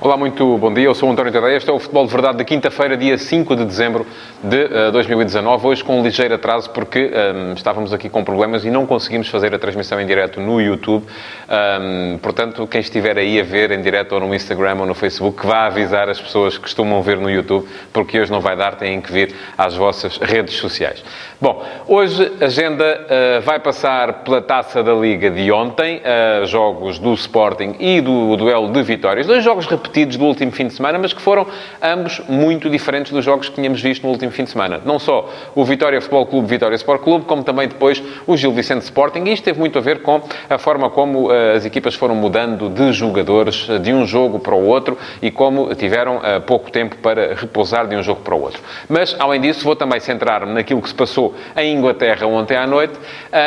Olá, muito bom dia. Eu sou o António Tadeia. Este é o Futebol de Verdade de quinta-feira, dia 5 de dezembro de uh, 2019. Hoje com um ligeiro atraso porque um, estávamos aqui com problemas e não conseguimos fazer a transmissão em direto no YouTube. Um, portanto, quem estiver aí a ver em direto ou no Instagram ou no Facebook, vá avisar as pessoas que costumam ver no YouTube, porque hoje não vai dar, têm que vir às vossas redes sociais. Bom, hoje a agenda uh, vai passar pela Taça da Liga de ontem, uh, jogos do Sporting e do duelo de vitórias. Dois jogos do último fim de semana, mas que foram ambos muito diferentes dos jogos que tínhamos visto no último fim de semana. Não só o Vitória Futebol Clube, Vitória Sport Clube, como também depois o Gil Vicente Sporting. E isto teve muito a ver com a forma como uh, as equipas foram mudando de jogadores de um jogo para o outro e como tiveram pouco tempo para repousar de um jogo para o outro. Mas, além disso, vou também centrar-me naquilo que se passou em Inglaterra ontem à noite,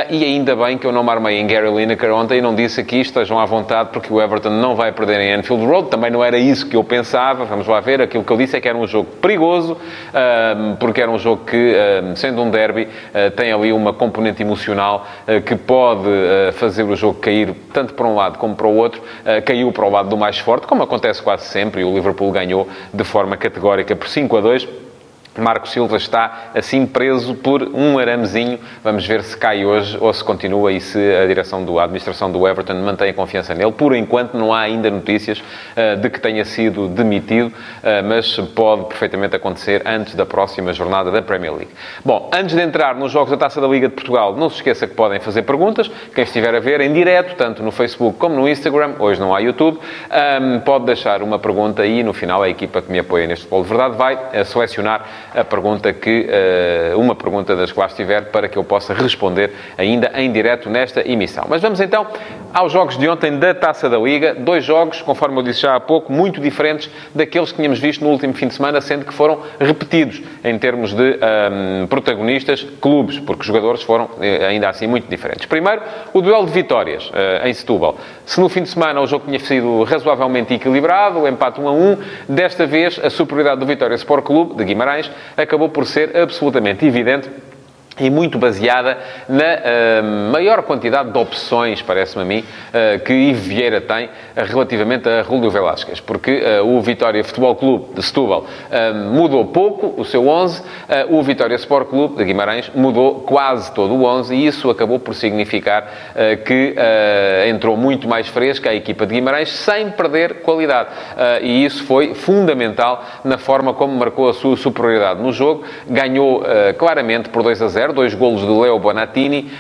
e ainda bem que eu não me armei em Gary Lineker ontem e não disse aqui, estejam à vontade, porque o Everton não vai perder em Anfield Road, também não era isso que eu pensava, vamos lá ver, aquilo que eu disse é que era um jogo perigoso, porque era um jogo que, sendo um derby, tem ali uma componente emocional que pode fazer o jogo cair tanto para um lado como para o outro, caiu para o lado do mais forte, como acontece quase sempre, e o Liverpool ganhou de forma categórica por 5 a 2, Marco Silva está assim preso por um aramezinho. Vamos ver se cai hoje ou se continua e se a direção do a administração do Everton mantém a confiança nele. Por enquanto não há ainda notícias uh, de que tenha sido demitido, uh, mas pode perfeitamente acontecer antes da próxima jornada da Premier League. Bom, antes de entrar nos jogos da Taça da Liga de Portugal, não se esqueça que podem fazer perguntas. Quem estiver a ver em direto, tanto no Facebook como no Instagram, hoje não há YouTube, um, pode deixar uma pergunta e no final a equipa que me apoia neste futebol de verdade vai selecionar a pergunta que, eh, uma pergunta das que lá estiver, para que eu possa responder ainda em direto nesta emissão. Mas vamos então aos jogos de ontem da Taça da Liga. Dois jogos, conforme eu disse já há pouco, muito diferentes daqueles que tínhamos visto no último fim de semana, sendo que foram repetidos em termos de um, protagonistas, clubes, porque os jogadores foram eh, ainda assim muito diferentes. Primeiro, o duelo de vitórias uh, em Setúbal. Se no fim de semana o jogo tinha sido razoavelmente equilibrado, o empate 1 a 1, desta vez a superioridade do Vitória Sport Clube de Guimarães acabou por ser absolutamente evidente e muito baseada na uh, maior quantidade de opções, parece-me a mim, uh, que Ivo Vieira tem uh, relativamente a Rúlio Velásquez, porque o Vitória Futebol Clube de Setúbal mudou pouco o seu 11, o Vitória Sport Clube de Guimarães mudou quase todo o 11 e isso acabou por significar que entrou muito mais fresca a equipa de Guimarães sem perder qualidade. E isso foi fundamental na forma como marcou a sua superioridade no jogo, ganhou claramente por 2 a 0, 0, dois golos de Leo Bonatini,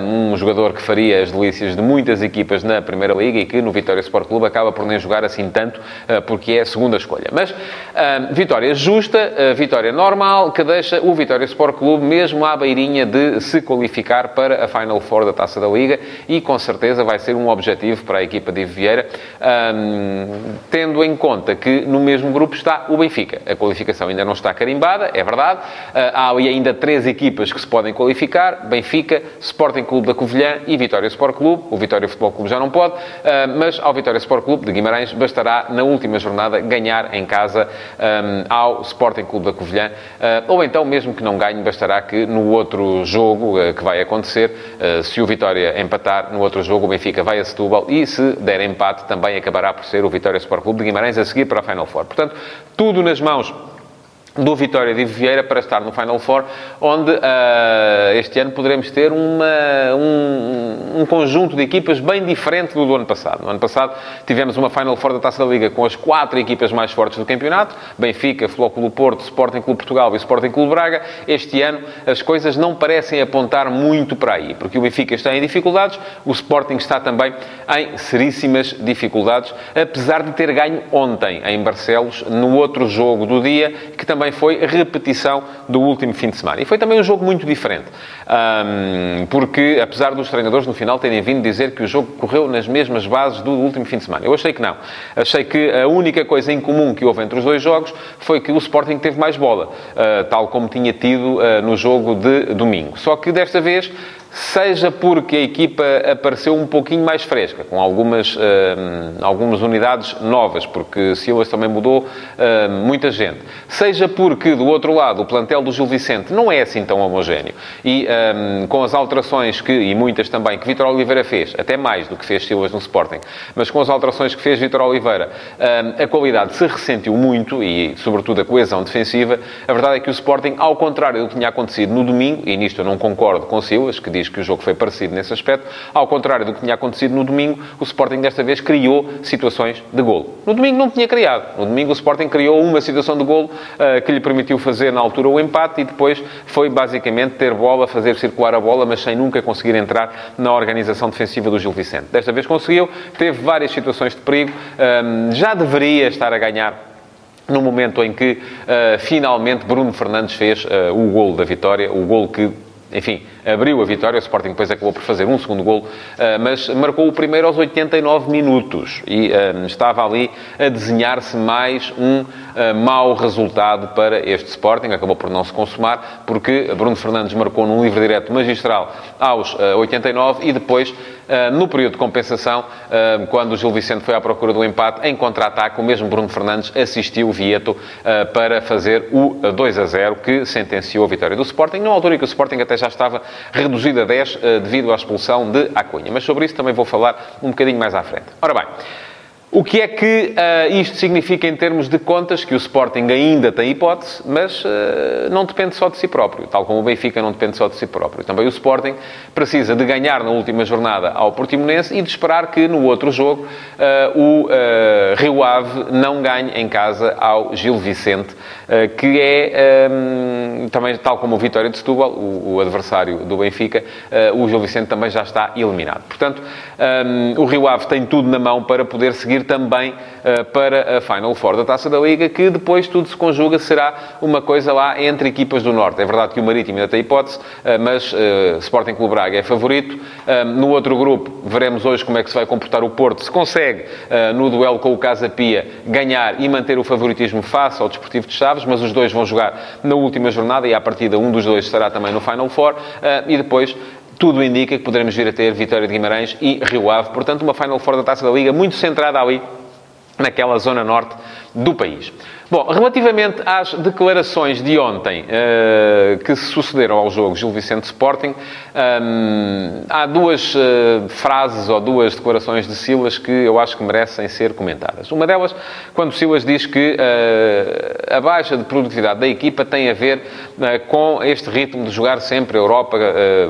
um jogador que faria as delícias de muitas equipas na Primeira Liga e que no Vitória Sport Clube acaba por nem jogar assim tanto, ah, porque é a segunda escolha. Mas vitória justa, vitória normal, que deixa o Vitória Sport Clube mesmo à beirinha de se qualificar para a Final Four da Taça da Liga e com certeza vai ser um objetivo para a equipa de Vieira, tendo em conta que no mesmo grupo está o Benfica. A qualificação ainda não está carimbada, é verdade. Ah, há ainda três equipas que se podem qualificar, Benfica, Sporting Clube da Covilhã e Vitória Sport Clube. O Vitória Futebol Clube já não pode, ah, mas ao Vitória Sport Clube de Guimarães bastará, na última jornada, ganhar em casa ah, ao Sporting Clube da Covilhã, ah, ou então, mesmo que não ganhe, bastará que no outro jogo que vai acontecer, se o Vitória empatar, no outro jogo o Benfica vai a Setúbal e se der empate, também acabará por ser o Vitória Sport Clube de Guimarães a seguir para a Final Four. Portanto, tudo nas mãos do Vitória de Vieira para estar no Final Four, onde uh, este ano poderemos ter uma, um, um, conjunto de equipas bem diferente do do ano passado. No ano passado tivemos uma Final Four da Taça da Liga com as quatro equipas mais fortes do campeonato, Benfica, Flóculo Porto, Sporting Clube Portugal e Sporting Clube Braga. Este ano as coisas não parecem apontar muito para aí, porque o Benfica está em dificuldades, o Sporting está também em seríssimas dificuldades, apesar de ter ganho ontem em Barcelos, no outro jogo do dia, que também também foi repetição do último fim de semana. E foi também um jogo muito diferente. Um, porque, apesar dos treinadores no final terem vindo dizer que o jogo correu nas mesmas bases do último fim de semana. Eu achei que não. Achei que a única coisa em comum que houve entre os dois jogos foi que o Sporting teve mais bola, uh, tal como tinha tido uh, no jogo de domingo. Só que desta vez seja porque a equipa apareceu um pouquinho mais fresca, com algumas, uh, algumas unidades novas, porque Silas também mudou uh, muita gente, seja porque, do outro lado, o plantel do Gil Vicente não é assim tão homogéneo, e um, com as alterações que, e muitas também, que Vitor Oliveira fez, até mais do que fez Silas no Sporting, mas com as alterações que fez Vitor Oliveira, a qualidade se ressentiu muito, e sobretudo a coesão defensiva, a verdade é que o Sporting, ao contrário do que tinha acontecido no domingo, e nisto eu não concordo com Silas, que diz que o jogo foi parecido nesse aspecto. Ao contrário do que tinha acontecido no domingo, o Sporting desta vez criou situações de golo. No domingo não tinha criado. No domingo o Sporting criou uma situação de golo uh, que lhe permitiu fazer na altura o empate e depois foi basicamente ter bola, fazer circular a bola, mas sem nunca conseguir entrar na organização defensiva do Gil Vicente. Desta vez conseguiu, teve várias situações de perigo, um, já deveria estar a ganhar no momento em que uh, finalmente Bruno Fernandes fez uh, o golo da vitória, o golo que enfim, abriu a vitória. O Sporting depois acabou por fazer um segundo golo, eh, mas marcou o primeiro aos 89 minutos e um, estava ali a desenhar-se mais um uh, mau resultado para este Sporting. Acabou por não se consumar, porque Bruno Fernandes marcou num livre direto magistral aos uh, 89 e depois no período de compensação, quando o Gil Vicente foi à procura do empate, em contra-ataque, o mesmo Bruno Fernandes assistiu o Vieto para fazer o 2 a 0, que sentenciou a vitória do Sporting, numa altura em que o Sporting até já estava reduzido a 10 devido à expulsão de Acunha. Mas sobre isso também vou falar um bocadinho mais à frente. Ora bem, o que é que uh, isto significa em termos de contas? Que o Sporting ainda tem hipótese, mas uh, não depende só de si próprio, tal como o Benfica não depende só de si próprio. Também o Sporting precisa de ganhar na última jornada ao Portimonense e de esperar que no outro jogo uh, o Rio Ave não ganhe em casa ao Gil Vicente, que é um, também, tal como o Vitória de Setúbal, o, o adversário do Benfica, o Gil Vicente também já está eliminado. Portanto, um, o Rio Ave tem tudo na mão para poder seguir também uh, para a Final Four da Taça da Liga, que depois tudo se conjuga, será uma coisa lá entre equipas do Norte. É verdade que o Marítimo ainda tem hipótese, uh, mas uh, Sporting Clube Braga é favorito. no outro grupo, veremos hoje como é que se vai comportar o Porto, se consegue, no duelo com o Casa Pia, ganhar e manter o favoritismo face ao Desportivo de Chaves, mas os dois vão jogar na última jornada e, à partida, um dos dois estará também no Final Four. e depois tudo indica que poderemos vir a ter Vitória de Guimarães e Rio Ave. Portanto, uma Final Four da Taça da Liga muito centrada ali, naquela zona norte do país. Bom, relativamente às declarações de ontem uh, que se sucederam ao jogo Gil Vicente Sporting, um, há duas uh, frases ou duas declarações de Silas que eu acho que merecem ser comentadas. Uma delas, quando Silas diz que uh, a baixa de produtividade da equipa tem a ver com este ritmo de jogar sempre Europa,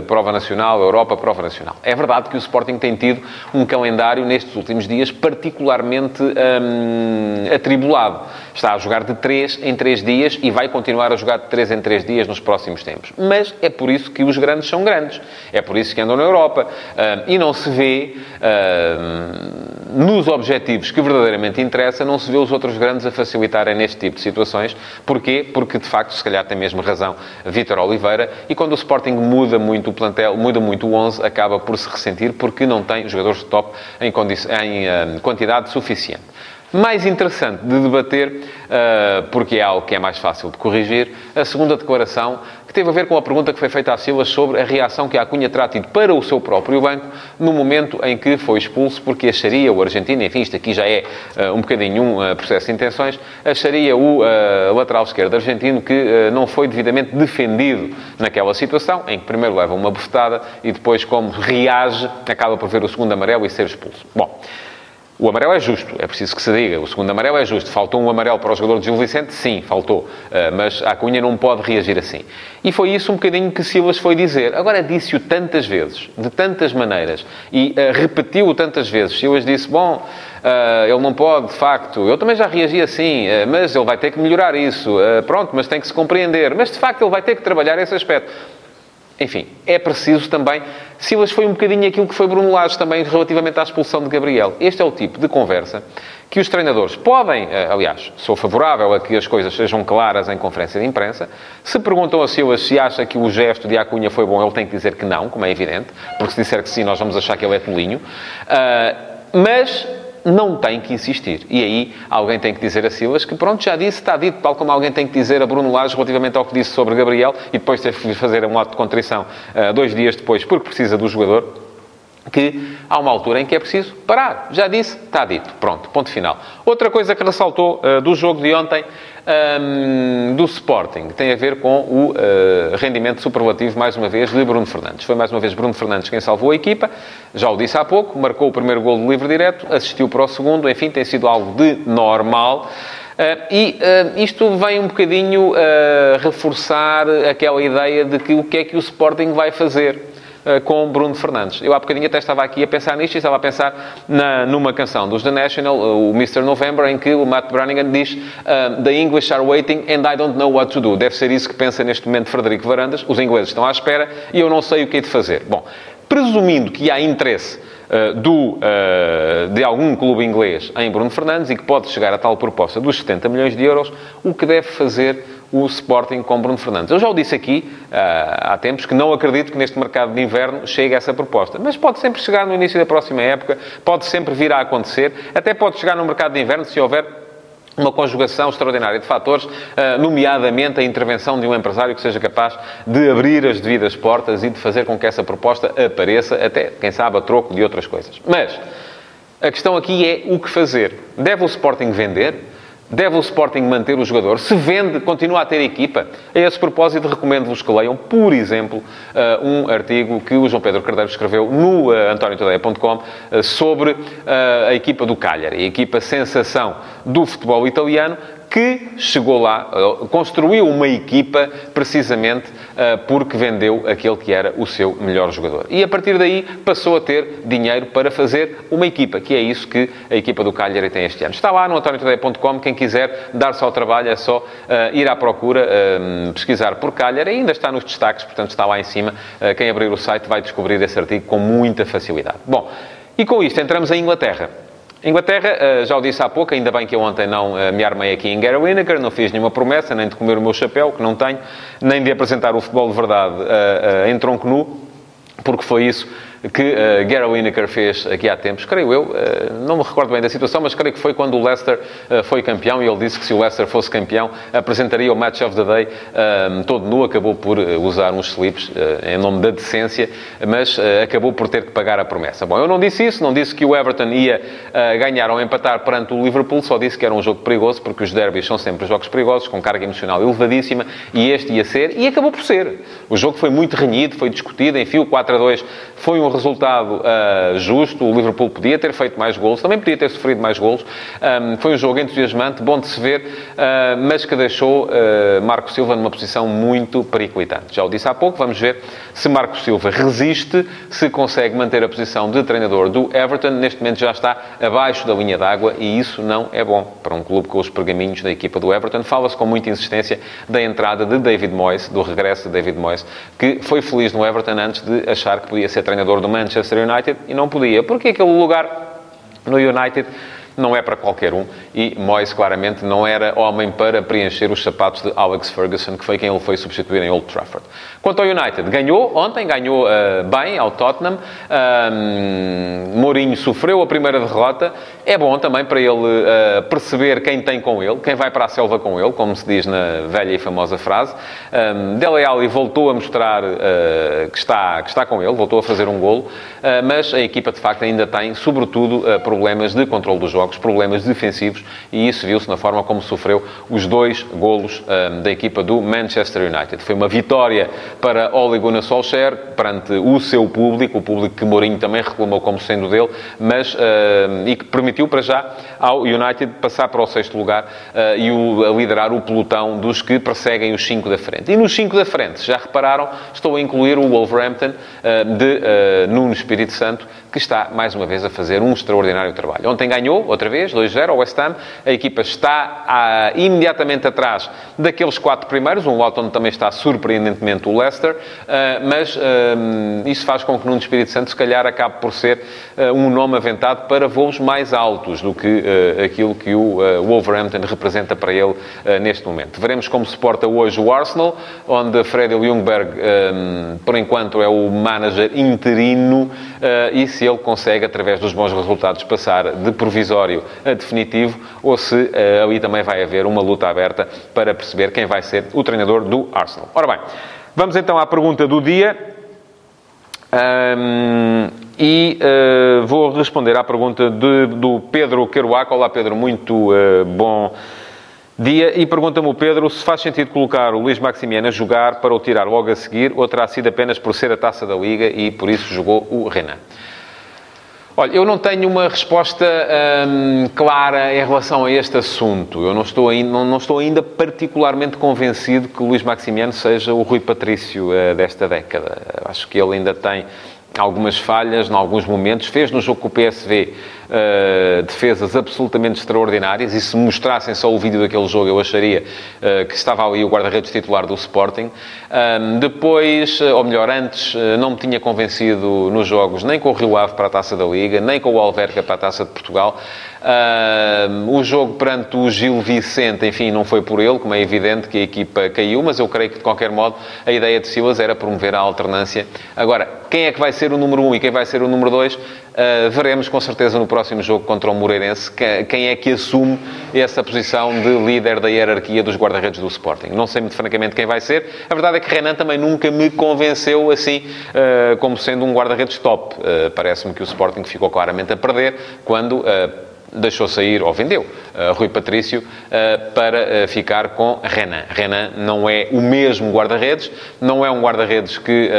prova nacional, Europa, prova nacional. É verdade que o Sporting tem tido um calendário nestes últimos dias particularmente um, atribulado. Está a jogar de 3 em 3 dias e vai continuar a jogar de 3 em 3 dias nos próximos tempos. Mas é por isso que os grandes são grandes. É por isso que andam na Europa. Uh, e não se vê, uh, nos objetivos que verdadeiramente interessa, não se vê os outros grandes a facilitarem neste tipo de situações. Porquê? Porque, de facto, se calhar tem mesmo razão Vítor Oliveira. E quando o Sporting muda muito o plantel, muda muito o 11, acaba por se ressentir porque não tem jogadores de top em, em uh, quantidade suficiente mais interessante de debater, eh, porque é algo que é mais fácil de corrigir, a segunda declaração, que teve a ver com a pergunta que foi feita à Silas sobre a reação que a Cunha terá tido para o seu próprio banco no momento em que foi expulso, porque acharia o argentino, enfim, isto aqui já é uh, um bocadinho um uh, processo de intenções, acharia o lateral esquerdo argentino que não foi devidamente defendido naquela situação, em que primeiro leva uma bofetada e depois, como reage, acaba por ver o segundo amarelo e ser expulso. Bom. O amarelo é justo, é preciso que se diga. O segundo amarelo é justo. Faltou um amarelo para o jogador de Gil Vicente? Sim, faltou. Uh, mas a Cunha não pode reagir assim. E foi isso um bocadinho que Silas foi dizer. Agora disse-o tantas vezes, de tantas maneiras, e uh, repetiu-o tantas vezes. Silas disse, bom, uh, ele não pode, de facto. Eu também já reagi assim, mas ele vai ter que melhorar isso. pronto, mas tem que se compreender. Mas, de facto, ele vai ter que trabalhar esse aspecto. Enfim, é preciso também. Silas foi um bocadinho aquilo que foi Bruno Lage também relativamente à expulsão de Gabriel. Este é o tipo de conversa que os treinadores podem, eh, aliás, sou favorável a que as coisas sejam claras em conferência de imprensa. Se perguntam a Silas se acha que o gesto de Acunha foi bom, ele tem que dizer que não, como é evidente, porque se disser que sim, nós vamos achar que ele é tolinho. Uh, mas não tem que insistir. E aí alguém tem que dizer a Silas que, pronto, já disse, está dito, tal como alguém tem que dizer a Bruno Lage relativamente ao que disse sobre Gabriel e depois teve que fazer um ato de contrição uh, dois dias depois porque precisa do jogador que há uma altura em que é preciso parar. Já disse, está dito. Pronto, ponto final. Outra coisa que ressaltou uh, do jogo de ontem, um, do Sporting, tem a ver com o uh, rendimento superlativo, mais uma vez, de Bruno Fernandes. Foi mais uma vez Bruno Fernandes quem salvou a equipa, já o disse há pouco, marcou o primeiro gol do livre direto, assistiu para o segundo, enfim, tem sido algo de normal. Uh, e uh, isto vem um bocadinho reforçar aquela ideia de que o que é que o Sporting vai fazer com Bruno Fernandes. Eu há bocadinho até estava aqui a pensar nisto e estava a pensar na, numa canção dos The National, o Mr. November, em que o Matt Brannigan diz The English are waiting and I don't know what to do. Deve ser isso que pensa neste momento Frederico Varandas. Os ingleses estão à espera e eu não sei o que é de fazer. Bom, presumindo que há interesse do, uh, de algum clube inglês em Bruno Fernandes e que pode chegar a tal proposta dos 70 milhões de euros, o que deve fazer o Sporting com Bruno Fernandes. Eu já o disse aqui uh, há tempos que não acredito que neste mercado de inverno chegue essa proposta, mas pode sempre chegar no início da próxima época, pode sempre vir a acontecer, até pode chegar no mercado de inverno se houver uma conjugação extraordinária de fatores, eh, nomeadamente a intervenção de um empresário que seja capaz de abrir as devidas portas e de fazer com que essa proposta apareça, até, quem sabe, a troco de outras coisas. Mas a questão aqui é o que fazer. Deve o Sporting vender? Deve o Sporting manter o jogador? Se vende, continua a ter equipa? A esse propósito, recomendo-vos que leiam, por exemplo, uh, um artigo que o João Pedro Cardeiro escreveu no uh, antoniotadeia.com uh, sobre a equipa do Cagliari, a equipa sensação do futebol italiano, que chegou lá, construiu uma equipa precisamente uh, porque vendeu aquele que era o seu melhor jogador. E a partir daí passou a ter dinheiro para fazer uma equipa, que é isso que a equipa do Cagliari tem este ano. Está lá no antoniotodeia.com, quem quiser dar-se ao trabalho é só uh, ir à procura, uh, pesquisar por Cagliari, ainda está nos destaques, portanto está lá em cima. quem abrir o site vai descobrir esse artigo com muita facilidade. Bom, e com isto entramos em Inglaterra. Inglaterra, eh, já o disse há pouco, ainda bem que eu ontem não eh, me armei aqui em Gary Lineker, não fiz nenhuma promessa, nem de comer o meu chapéu, que não tenho, nem de apresentar o futebol de verdade eh, em tronco nu, porque foi isso que uh, Gary Lineker fez aqui há tempos, creio eu, uh, não me recordo bem da situação, mas creio que foi quando o Leicester uh, foi campeão e ele disse que se o Leicester fosse campeão apresentaria o Match of the Day todo nu, acabou por usar uns slips em nome da decência, mas acabou por ter que pagar a promessa. Bom, eu não disse isso, não disse que o Everton ia ganhar ou empatar perante o Liverpool, só disse que era um jogo perigoso, porque os derbys são sempre jogos perigosos, com carga emocional elevadíssima, e este ia ser, e acabou por ser. O jogo foi muito renhido, foi discutido, enfim, o 4 a 2 foi um resultado uh, justo. O Liverpool podia ter feito mais golos, também podia ter sofrido mais golos. Um, foi um jogo entusiasmante, bom de se ver, uh, mas que deixou uh, Marco Silva numa posição muito periclitante. Já o disse há pouco, vamos ver se Marco Silva resiste, se consegue manter a posição de treinador do Everton. Neste momento já está abaixo da linha d'água e isso não é bom para um clube com os pergaminhos da equipa do Everton. Fala-se com muita insistência da entrada de David Moyes, do regresso de David Moyes, que foi feliz no Everton antes de achar que podia ser treinador do Manchester United e não podia, porque aquele lugar no United não é para qualquer um e Moyes claramente não era homem para preencher os sapatos de Alex Ferguson, que foi quem ele foi substituir em Old Trafford. Quanto ao United, ganhou ontem, ganhou uh, bem ao Tottenham. Um, Mourinho sofreu a primeira derrota. É bom também para ele uh, perceber quem tem com ele, quem vai para a selva com ele, como se diz na velha e famosa frase. Um, Dele Alli voltou a mostrar uh, que, está, que está com ele, voltou a fazer um golo, mas a equipa de facto ainda tem, sobretudo, problemas de controle dos jogos, problemas defensivos e isso viu-se na forma como sofreu os dois golos um, da equipa do Manchester United. Foi uma vitória para Ole Gunnar Solskjaer perante o seu público, o público que Mourinho também reclamou como sendo dele, mas e que permitiu para já ao United passar para o sexto lugar uh, e o, a liderar o pelotão dos que perseguem os cinco da frente. E nos cinco da frente, já repararam, estou a incluir o Wolverhampton uh, de uh, Nuno Espírito Santo, que está mais uma vez a fazer um extraordinário trabalho. Ontem ganhou, outra vez, 2-0 ao West Ham. A equipa está ah, imediatamente atrás daqueles quatro primeiros. Um lote onde também está surpreendentemente o Leicester. Uh, mas uh, isso faz com que Nuno Espírito Santo, se calhar, acabe por ser um nome aventado para voos mais altos do que aquilo que o Wolverhampton representa para ele neste momento. Veremos como se porta hoje o Arsenal, onde Freddy Ljungberg, por enquanto, é o manager interino e se ele consegue, através dos bons resultados, passar de provisório a definitivo ou se ali também vai haver uma luta aberta para perceber quem vai ser o treinador do Arsenal. Ora bem, vamos então à pergunta do dia. Um, e uh, vou responder à pergunta de, do Pedro Queruac. Olá, Pedro, muito uh, bom dia. E pergunta-me o Pedro se faz sentido colocar o Luís Maximiano a jogar para o tirar logo a seguir ou terá sido apenas por ser a taça da Liga e por isso jogou o Renan. Olha, eu não tenho uma resposta hum, clara em relação a este assunto. Eu não estou, ainda, não, não estou ainda particularmente convencido que Luís Maximiano seja o Rui Patrício uh, desta década. Acho que ele ainda tem algumas falhas em alguns momentos. Fez no jogo com o PSV uh, defesas absolutamente extraordinárias e se mostrassem só o vídeo daquele jogo eu acharia uh, que estava ali o guarda-redes titular do Sporting. Depois, ou melhor, antes, não me tinha convencido nos jogos nem com o Rio Ave para a Taça da Liga, nem com o Alverca para a Taça de Portugal. O jogo perante o Gil Vicente, enfim, não foi por ele, como é evidente que a equipa caiu, mas eu creio que, de qualquer modo, a ideia de Silas era promover a alternância. Agora, quem é que vai ser o número 1 um e quem vai ser o número 2? Uh, ah, veremos com certeza no próximo jogo contra o Moreirense quem é que assume essa posição de líder da hierarquia dos guarda-redes do Sporting. Não sei muito francamente quem vai ser. A verdade é que Renan também nunca me convenceu assim uh, como sendo um guarda-redes top. Uh, Parece-me que o Sporting ficou claramente a perder quando deixou sair, ou vendeu, uh, Rui Patrício, uh, para uh, ficar com Renan. Renan não é o mesmo guarda-redes, não é um guarda-redes que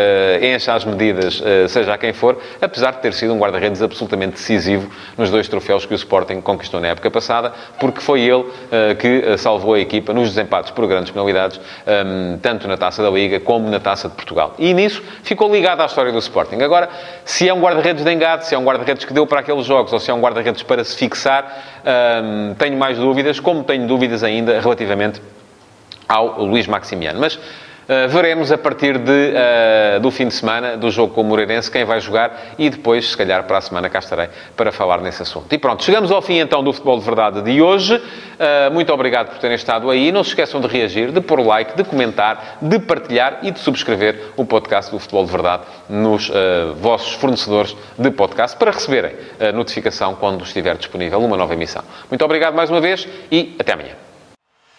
encha as medidas, seja a quem for, apesar de ter sido um guarda-redes absolutamente decisivo nos dois troféus que o Sporting conquistou na época passada, porque foi ele que salvou a equipa nos desempates por grandes penalidades, um, tanto na Taça da Liga como na Taça de Portugal. E nisso ficou ligado à história do Sporting. Agora, se é um guarda-redes de engate, se é um guarda-redes que deu para aqueles jogos, ou se é um guarda-redes para se fixar tenho mais dúvidas, como tenho dúvidas ainda relativamente ao Luís Maximiano. Mas Uh, veremos a partir de, uh, do fim de semana, do jogo com o Moreirense, quem vai jogar e depois, se calhar, para a semana cá estarei para falar nesse assunto. E pronto, chegamos ao fim então do Futebol de Verdade de hoje. Uh, muito obrigado por terem estado aí. Não se esqueçam de reagir, de pôr like, de comentar, de partilhar e de subscrever o podcast do Futebol de Verdade nos vossos fornecedores de podcast para receberem a notificação quando estiver disponível uma nova emissão. Muito obrigado mais uma vez e até amanhã.